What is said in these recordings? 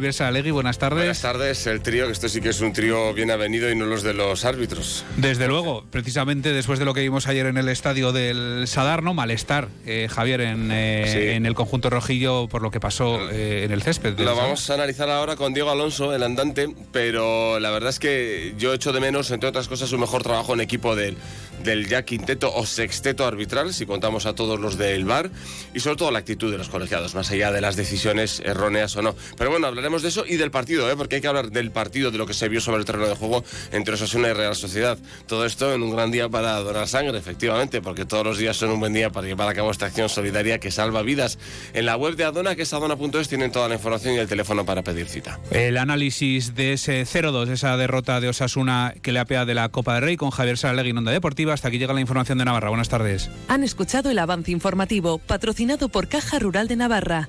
Alegui, buenas tardes. Buenas tardes, el trío, que esto sí que es un trío bien avenido y no los de los árbitros. Desde luego, precisamente después de lo que vimos ayer en el estadio del Sadar, ¿no? Malestar, eh, Javier, en, eh, en, el conjunto rojillo por lo que pasó eh, en el césped. Lo vamos a analizar ahora con Diego Alonso, el andante, pero la verdad es que yo echo de menos, entre otras cosas, su mejor trabajo en equipo del, del ya quinteto o sexteto arbitral, si contamos a todos los del bar, y sobre todo la actitud de los colegiados, más allá de las decisiones erróneas o no. Pero bueno, hablaremos de eso y del partido, ¿eh? porque hay que hablar del partido, de lo que se vio sobre el terreno de juego entre Osasuna y Real Sociedad. Todo esto en un gran día para donar sangre, efectivamente, porque todos los días son un buen día para llevar a cabo esta acción solidaria que salva vidas. En la web de Adona, que es adona.es, tienen toda la información y el teléfono para pedir cita. El análisis de ese 0-2, esa derrota de Osasuna que le apea de la Copa del Rey con Javier Saralegui en Onda Deportiva. Hasta aquí llega la información de Navarra. Buenas tardes. Han escuchado el avance informativo patrocinado por Caja Rural de Navarra.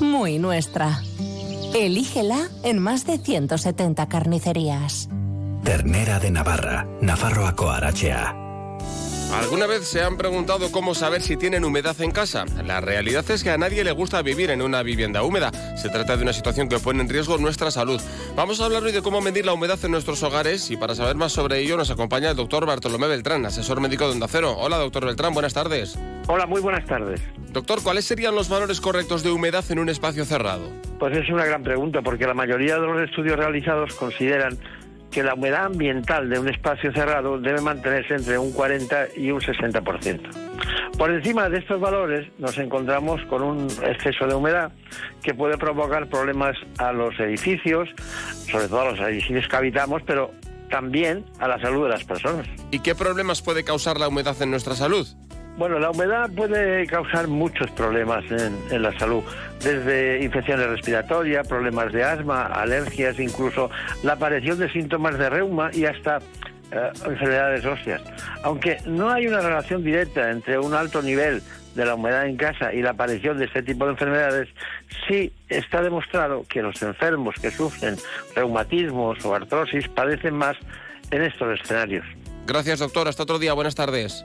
Muy nuestra. Elígela en más de 170 carnicerías. Ternera de Navarra, Nafarroa Arachea. ¿Alguna vez se han preguntado cómo saber si tienen humedad en casa? La realidad es que a nadie le gusta vivir en una vivienda húmeda. Se trata de una situación que pone en riesgo nuestra salud. Vamos a hablar hoy de cómo medir la humedad en nuestros hogares y para saber más sobre ello nos acompaña el doctor Bartolomé Beltrán, asesor médico de Onda Cero. Hola, doctor Beltrán, buenas tardes. Hola, muy buenas tardes. Doctor, ¿cuáles serían los valores correctos de humedad en un espacio cerrado? Pues es una gran pregunta, porque la mayoría de los estudios realizados consideran que la humedad ambiental de un espacio cerrado debe mantenerse entre un 40 y un 60%. Por encima de estos valores nos encontramos con un exceso de humedad que puede provocar problemas a los edificios, sobre todo a los edificios que habitamos, pero también a la salud de las personas. ¿Y qué problemas puede causar la humedad en nuestra salud? Bueno, la humedad puede causar muchos problemas en, la salud, desde infecciones respiratorias, problemas de asma, alergias, incluso la aparición de síntomas de reuma y hasta eh, enfermedades óseas. Aunque no hay una relación directa entre un alto nivel de la humedad en casa y la aparición de este tipo de enfermedades, sí está demostrado que los enfermos que sufren reumatismos o artrosis padecen más en estos escenarios. Gracias, doctor. Hasta otro día. Buenas tardes.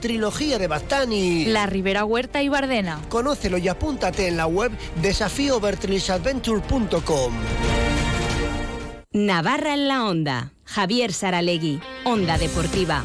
Trilogía de Bastani. La Ribera Huerta y Bardena. Conócelo y apúntate en la web desafíovertrisadventure.com. Navarra en la Onda. Javier Saralegui. Onda Deportiva.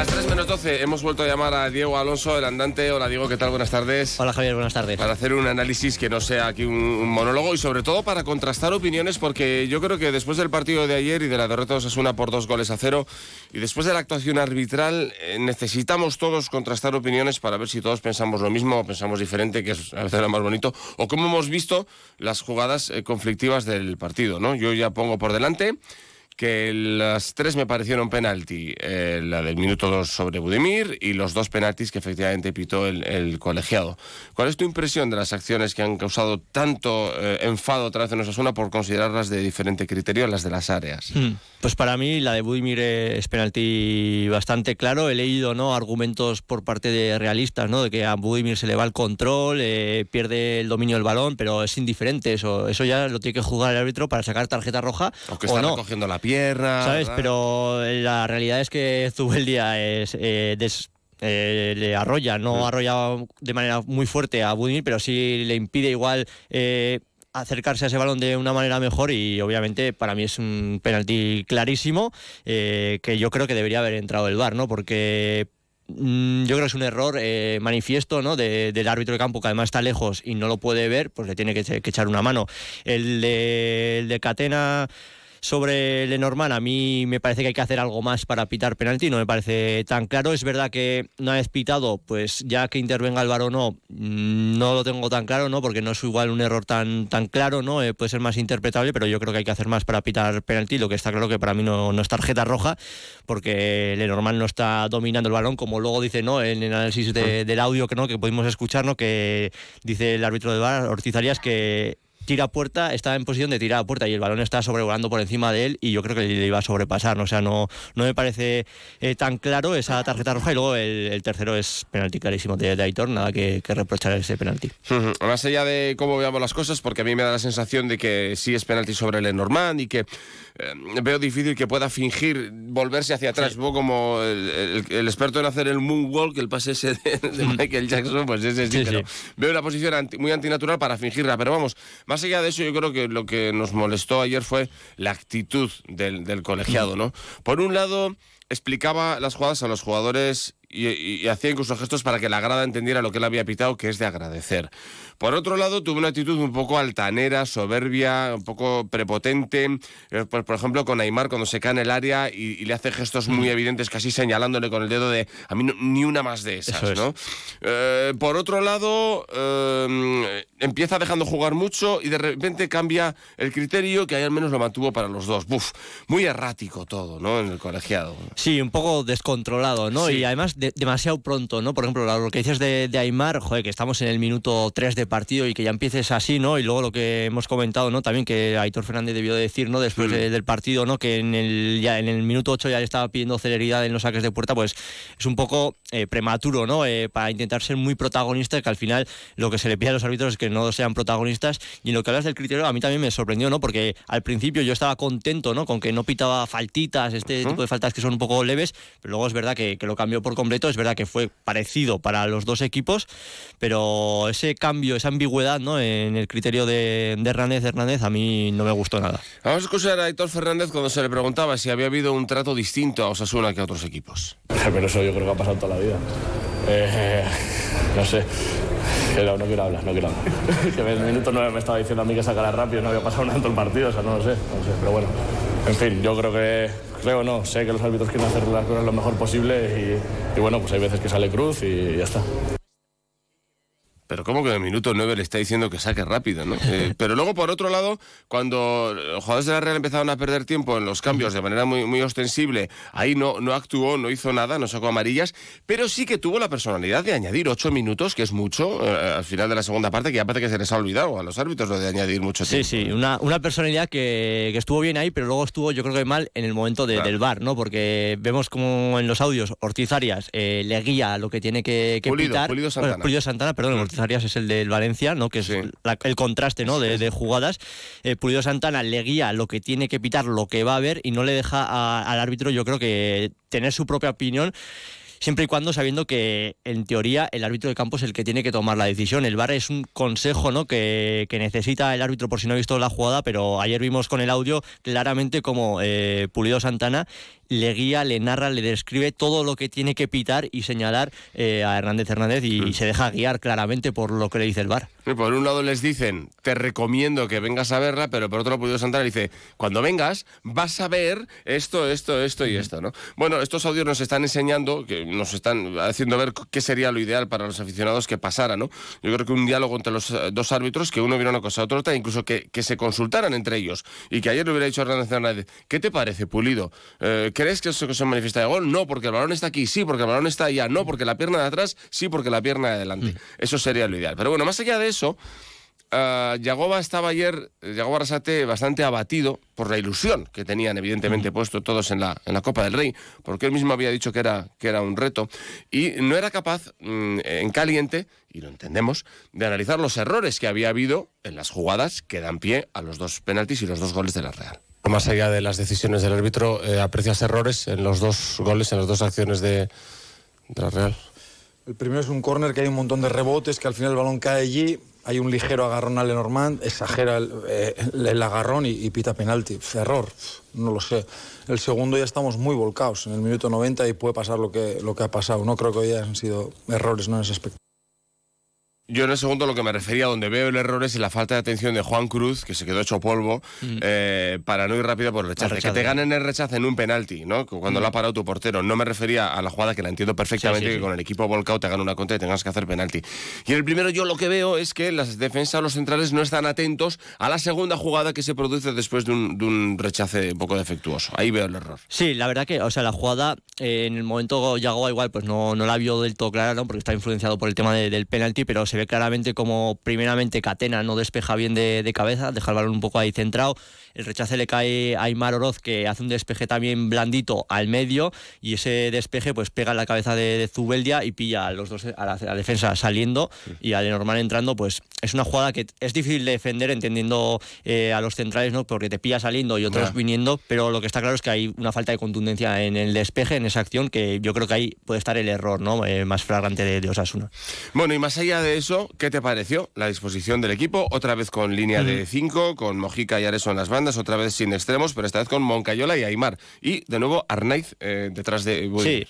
Las 3 menos 12 hemos vuelto a llamar a Diego Alonso, el andante. Hola Diego, ¿qué tal? Buenas tardes. Hola Javier, buenas tardes. Para hacer un análisis que no sea aquí un, monólogo y sobre todo para contrastar opiniones porque yo creo que después del partido de ayer y de la derrota de Osasuna por dos goles a cero y después de la actuación arbitral eh, necesitamos todos contrastar opiniones para ver si todos pensamos lo mismo o pensamos diferente, que es a veces lo más bonito, o cómo hemos visto las jugadas eh, conflictivas del partido. ¿no? Yo ya pongo por delante que las tres me parecieron penalti, eh, la del minuto 2 sobre Budimir y los dos penaltis que efectivamente pitó el, colegiado. ¿Cuál es tu impresión de las acciones que han causado tanto eh, enfado otra vez en Osasuna por considerarlas de diferente criterio las de las áreas? Hmm. Pues para mí la de Budimir es penalti bastante claro. He leído ¿no? argumentos por parte de realistas ¿no? de que a Budimir se le va el control, eh, pierde el dominio del balón, pero es indiferente. Eso, eso ya lo tiene que jugar el árbitro para sacar tarjeta roja. o, está recogiendo la piel ¿Sabes? Pero la realidad es que Zubeldia es, eh, eh, le arrolla, no arrolla de manera muy fuerte a Budimir, pero sí le impide igual eh, acercarse a ese balón de una manera mejor y obviamente para mí es un penalti clarísimo que yo creo que debería haber entrado el VAR, ¿no? Porque mm, yo creo que es un error manifiesto ¿no? del árbitro de campo que además está lejos y no lo puede ver, pues le tiene que, echar una mano. El de, el de Catena sobre Lenormand, a mí me parece que hay que hacer algo más para pitar penalti, no me parece tan claro. Es verdad que no ha pitado, pues ya que intervenga el VAR o no, mm, no lo tengo tan claro, ¿no? Porque no es igual un error tan, tan claro, ¿no? Eh, puede ser más interpretable, pero yo creo que hay que hacer más para pitar penalti. Lo que está claro que para mí no, no es tarjeta roja, porque Lenormand no está dominando el balón, como luego dice, ¿no? En el análisis del audio que no, que pudimos escuchar, ¿no? Que dice el árbitro de VAR, Ortiz Arias, que tira puerta, está en posición de tirar a puerta y el balón está sobrevolando por encima de él y yo creo que le iba a sobrepasar. ¿no? O sea, no, no me parece eh, tan claro esa tarjeta roja y luego el, tercero es penalti clarísimo de, Aitor, nada que, reprochar ese penalti. Más allá de cómo veamos las cosas, porque a mí me da la sensación de que sí es penalti sobre Lenormand y que eh, veo difícil que pueda fingir volverse hacia atrás, un poco como el, experto en hacer el moonwalk, el pase ese de, mm. Michael Jackson, pues ese sí, pero veo una posición muy antinatural para fingirla, pero vamos, más allá de eso yo creo que lo que nos molestó ayer fue la actitud del, del colegiado, ¿no? Por un lado explicaba las jugadas a los jugadores y, hacía incluso gestos para que la grada entendiera lo que él había pitado, que es de agradecer. Por otro lado, tuvo una actitud un poco altanera, soberbia, un poco prepotente. Eh, por, por, ejemplo, con Aymar cuando se cae en el área y, le hace gestos muy evidentes, casi señalándole con el dedo de a mí ni una más de esas, ¿no? Eh, por otro lado, eh, empieza dejando jugar mucho y de repente cambia el criterio que ahí al menos lo mantuvo para los dos. Buf, muy errático todo, ¿no? En el colegiado. Sí, un poco descontrolado, ¿no? Y además demasiado pronto, ¿no? Por ejemplo, lo que dices de, de, Aymar, joder, que estamos en el minuto 3 de partido y que ya empieces así, ¿no? Y luego lo que hemos comentado, ¿no? También que Aitor Fernández debió decir, ¿no? Después del partido, ¿no? Que en el, ya en el minuto 8 ya le estaba pidiendo celeridad en los saques de puerta, pues es un poco eh, prematuro, ¿no? Eh, para intentar ser muy protagonista, que al final lo que se le pide a los árbitros es que no sean protagonistas. Y en lo que hablas del criterio, a mí también me sorprendió, ¿no? Porque al principio yo estaba contento, ¿no? Con que no pitaba faltitas, este tipo de faltas que son un poco leves, pero luego es verdad que, que lo cambió por completo, es verdad que fue parecido para los dos equipos, pero ese cambio, esa ambigüedad ¿no? en el criterio de, Hernández Hernández a mí no me gustó nada. Vamos a escuchar a Héctor Fernández cuando se le preguntaba si había habido un trato distinto a Osasuna que a otros equipos. Pero eso yo creo que ha pasado toda la vida. Eh, no sé. No, no quiero hablar, no quiero hablar. que en el minuto 9 me estaba diciendo a mí que sacara rápido, no había pasado nada en todo el partido, o sea, no lo sé, no lo sé. Pero bueno, en fin, yo creo que creo no, sé que los árbitros quieren hacer las cosas lo mejor posible y, bueno, pues hay veces que sale cruz y ya está. Pero ¿cómo que en el minuto 9 le está diciendo que saque rápido, ¿no? Eh, pero luego, por otro lado, cuando los jugadores de la Real empezaron a perder tiempo en los cambios de manera muy, muy ostensible, ahí no, no actuó, no hizo nada, no sacó amarillas, pero sí que tuvo la personalidad de añadir ocho minutos, que es mucho, eh, al final de la segunda parte, que ya parece que se les ha olvidado a los árbitros lo de añadir mucho tiempo. Sí, sí, una, una personalidad que, que, estuvo bien ahí, pero luego estuvo yo creo que mal en el momento del bar, ¿no? Porque vemos como en los audios Ortiz Arias eh, le guía lo que tiene que, que Pulido, Pulido Santana. Pulido Santana, perdón, Ortiz Arias es el del Valencia, ¿no? que es el contraste ¿no? de, jugadas. Eh, Pulido Santana le guía lo que tiene que pitar, lo que va a ver y no le deja al árbitro, yo creo que tener su propia opinión siempre y cuando sabiendo que en teoría el árbitro de campo es el que tiene que tomar la decisión. El VAR es un consejo ¿no? que, necesita el árbitro por si no ha visto la jugada, pero ayer vimos con el audio claramente como eh, Pulido Santana le guía, le narra, le describe todo lo que tiene que pitar y señalar eh, a Hernández Hernández y, se deja guiar claramente por lo que le dice el bar. Por un lado les dicen, te recomiendo que vengas a verla, pero por otro lado Santana dice, cuando vengas vas a ver esto, esto, esto y esto, ¿no? Bueno, estos audios nos están enseñando, que nos están haciendo ver qué sería lo ideal para los aficionados que pasara, ¿no? Yo creo que un diálogo entre los eh, dos árbitros, que uno viera una cosa a otra, incluso que, que se consultaran entre ellos y que ayer le hubiera dicho Hernández Hernández, ¿qué te parece, Pulido? Eh, ¿Crees que eso que se manifiesta de gol? No, porque el balón está aquí, sí, porque el balón está allá, no, porque la pierna de atrás, sí, porque la pierna de adelante. Mm. Eso sería lo ideal. Pero bueno, más allá de eso, uh, Yagoba estaba ayer, Yagoba Arrasate, bastante abatido por la ilusión que tenían, evidentemente, mm. puesto todos en la, en la Copa del Rey, porque él mismo había dicho que era, que era un reto, y no era capaz, mm, en caliente, y lo entendemos, de analizar los errores que había habido en las jugadas que dan pie a los dos penaltis y los dos goles de la Real. Más allá de las decisiones del árbitro, eh, ¿aprecias errores en los dos goles, en las dos acciones de, la Real? El primero es un córner que hay un montón de rebotes, que al final el balón cae allí, hay un ligero agarrón a Lenormand, exagera el, eh, agarrón y, y, pita penalti. Error, no lo sé. El segundo ya estamos muy volcados en el minuto 90 y puede pasar lo que, lo que ha pasado. No creo que hoy hayan sido errores ¿no? en ese aspecto. Yo en el segundo lo que me refería, donde veo el error es la falta de atención de Juan Cruz, que se quedó hecho polvo, mm. eh, para no ir rápido por el rechace. rechace. Que te ganen el rechace en un penalti, ¿no? Cuando mm. lo ha parado tu portero. No me refería a la jugada que la entiendo perfectamente, sí, sí, sí. que con el equipo volcado te hagan una contra y tengas que hacer penalti. Y en el primero yo lo que veo es que las defensas, los centrales, no están atentos a la segunda jugada que se produce después de un, de un rechace un poco defectuoso. Ahí veo el error. Sí, la verdad que, o sea, la jugada eh, en el momento Yagoa igual pues no, no la vio del todo clara, ¿no? Porque está influenciado por el tema de, del penalti, pero se ve claramente como primeramente Catena no despeja bien de, de, cabeza, deja el balón un poco ahí centrado. El rechace le cae a Aymar Oroz, que hace un despeje también blandito al medio, y ese despeje pues pega en la cabeza de, de Zubeldia y pilla a los dos a la, a la defensa saliendo y a Lenormand entrando. Pues es una jugada que es difícil de defender entendiendo eh, a los centrales, ¿no? Porque te pilla saliendo y otros viniendo, pero lo que está claro es que hay una falta de contundencia en el despeje, en esa acción, que yo creo que ahí puede estar el error ¿no? Eh, más flagrante de, de Osasuna. Bueno, y más allá de eso, ¿qué te parece? la disposición del equipo, otra vez con línea de 5, con Mojica y Areso en las bandas, otra vez sin extremos, pero esta vez con Moncayola y Aymar. Y de nuevo Arnaiz eh, detrás de... Sí.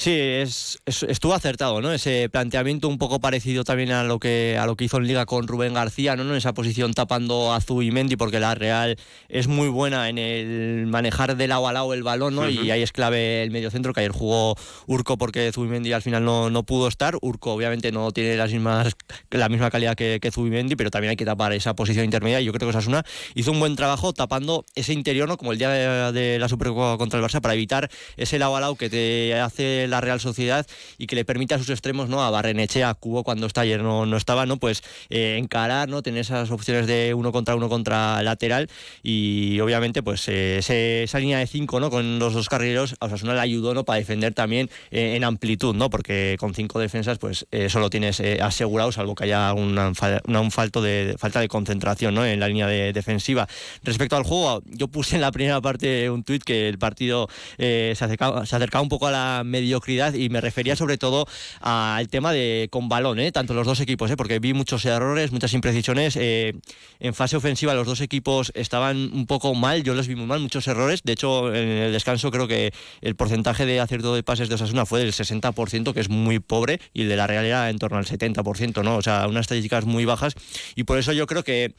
Sí, es, es, estuvo acertado, ¿no? Ese planteamiento un poco parecido también a lo que a lo que hizo en Liga con Rubén García, ¿no? En esa posición tapando a Zubimendi, porque la Real es muy buena en el manejar de lado a lado el balón, ¿no? Uh -huh. Y ahí es clave el mediocentro, que ayer jugó Urco porque Zubimendi al final no, no pudo estar. Urco obviamente no tiene las mismas, la misma calidad que, que Zubimendi, pero también hay que tapar esa posición intermedia. Y yo creo que Osasuna hizo un buen trabajo tapando ese interior, ¿no? Como el día de, de la Supercopa contra el Barça, para evitar ese lado a lado que te hace la Real Sociedad y que le permite a sus extremos, ¿no? A Barrenechea, a Cubo cuando está ayer no, no estaba, ¿no? Pues eh, encarar, ¿no? Tener esas opciones de uno contra uno contra lateral y obviamente pues eh, esa línea de cinco, ¿no? Con los dos carrileros, a Osasuna le ayudó, ¿no? Para defender también eh, en amplitud, ¿no? Porque con cinco defensas pues solo tienes asegurado, salvo que haya una, una, un falto de, falta de concentración, ¿no? En la línea de, defensiva. Respecto al juego, yo puse en la primera parte un tuit que el partido se acercaba, se acercaba un poco a la mediocridad y me refería sobre todo al tema de con balón, ¿eh? tanto los dos equipos, ¿eh? porque vi muchos errores, muchas imprecisiones. Eh, en fase ofensiva los dos equipos estaban un poco mal, yo los vi muy mal, muchos errores. De hecho, en el descanso creo que el porcentaje de acierto de pases de Osasuna fue del 60%, que es muy pobre, y el de la Real era en torno al 70%, ¿no? O sea, unas estadísticas muy bajas. Y por eso yo creo que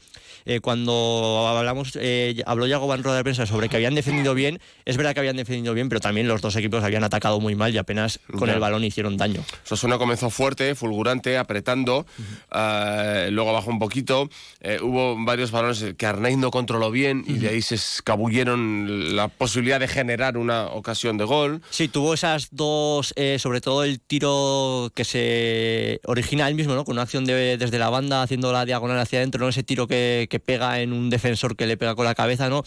eh, cuando hablamos, habló Yago Van Roda de prensa sobre que habían defendido bien, es verdad que habían defendido bien, pero también los dos equipos habían atacado muy mal y apenas con ya. el balón hicieron daño. Osasuna comenzó fuerte, fulgurante, apretando, uh -huh. uh, luego bajó un poquito, uh, hubo varios balones que Arnaiz no controló bien uh -huh. y de ahí se escabulleron la posibilidad de generar una ocasión de gol. Sí, tuvo esas dos, eh, sobre todo el tiro que se origina él mismo, ¿no? Con una acción de, desde la banda haciendo la diagonal hacia adentro, ¿no? Ese tiro que, que pega en un defensor que le pega con la cabeza, ¿no?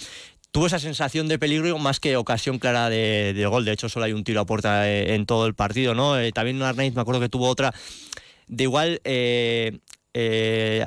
Tuvo esa sensación de peligro más que ocasión clara de, gol. De hecho, solo hay un tiro a puerta eh, en todo el partido, ¿no? Eh, también Arnaiz me acuerdo que tuvo otra de igual. Eh, eh,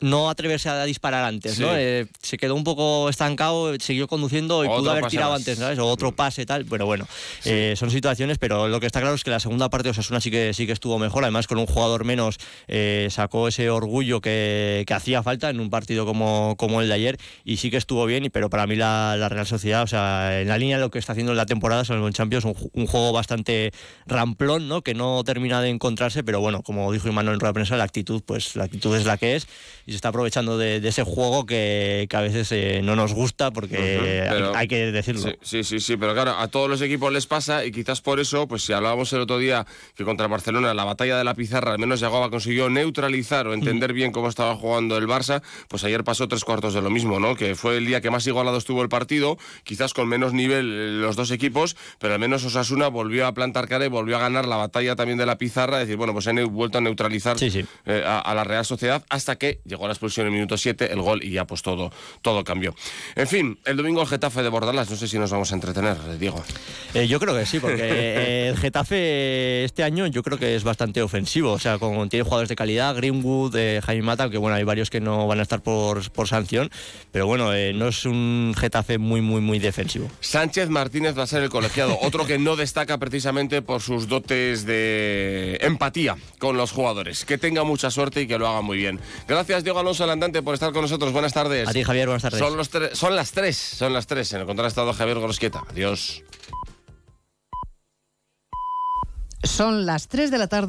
no atreverse a disparar antes, sí. ¿no? Eh, se quedó un poco estancado, siguió conduciendo y otro pudo haber tirado más. antes, ¿sabes? O otro pase tal, pero bueno, sí. eh, son situaciones, pero lo que está claro es que la segunda parte de Osasuna sí que, sí que estuvo mejor, además con un jugador menos eh, sacó ese orgullo que, que, hacía falta en un partido como, como el de ayer y sí que estuvo bien, pero para mí la, la Real Sociedad, o sea, en la línea de lo que está haciendo en la temporada, son los Champions, un, un, juego bastante ramplón, ¿no? Que no termina de encontrarse, pero bueno, como dijo Imanol en rueda de prensa, la actitud, pues la actitud es la que es y se está aprovechando de, de ese juego que, que a veces eh, no nos gusta porque uh -huh, pero, hay, hay, que decirlo. Sí, sí, sí, sí, pero claro, a todos los equipos les pasa y quizás por eso, pues si hablábamos el otro día que contra Barcelona la batalla de la pizarra al menos Yagoba consiguió neutralizar o entender bien cómo estaba jugando el Barça, pues ayer pasó tres cuartos de lo mismo, ¿no? Que fue el día que más igualado estuvo el partido, quizás con menos nivel eh, los dos equipos, pero al menos Osasuna volvió a plantar cara y volvió a ganar la batalla también de la pizarra, es decir, bueno, pues han vuelto a neutralizar sí, sí. Eh, a, a, la Real Sociedad hasta que llegó la expulsión en el minuto 7, el gol y ya pues todo, todo cambió. En fin, el domingo el Getafe de Bordalas, no sé si nos vamos a entretener, Diego. Eh, yo creo que sí, porque eh, el Getafe este año yo creo que es bastante ofensivo, o sea, con, tiene jugadores de calidad, Greenwood, eh, Jaime Mata, que bueno, hay varios que no van a estar por, por sanción, pero bueno, eh, no es un Getafe muy, muy, muy defensivo. Sánchez Martínez va a ser el colegiado, otro que no destaca precisamente por sus dotes de empatía con los jugadores. Que tenga mucha suerte y que lo haga muy bien. Gracias, Diego Alonso Landante, por estar con nosotros. Buenas tardes. A ti, Javier, buenas tardes. Son, los son las tres, son las tres. En el control ha estado Javier Gorosquieta. Adiós. Son las tres de la tarde.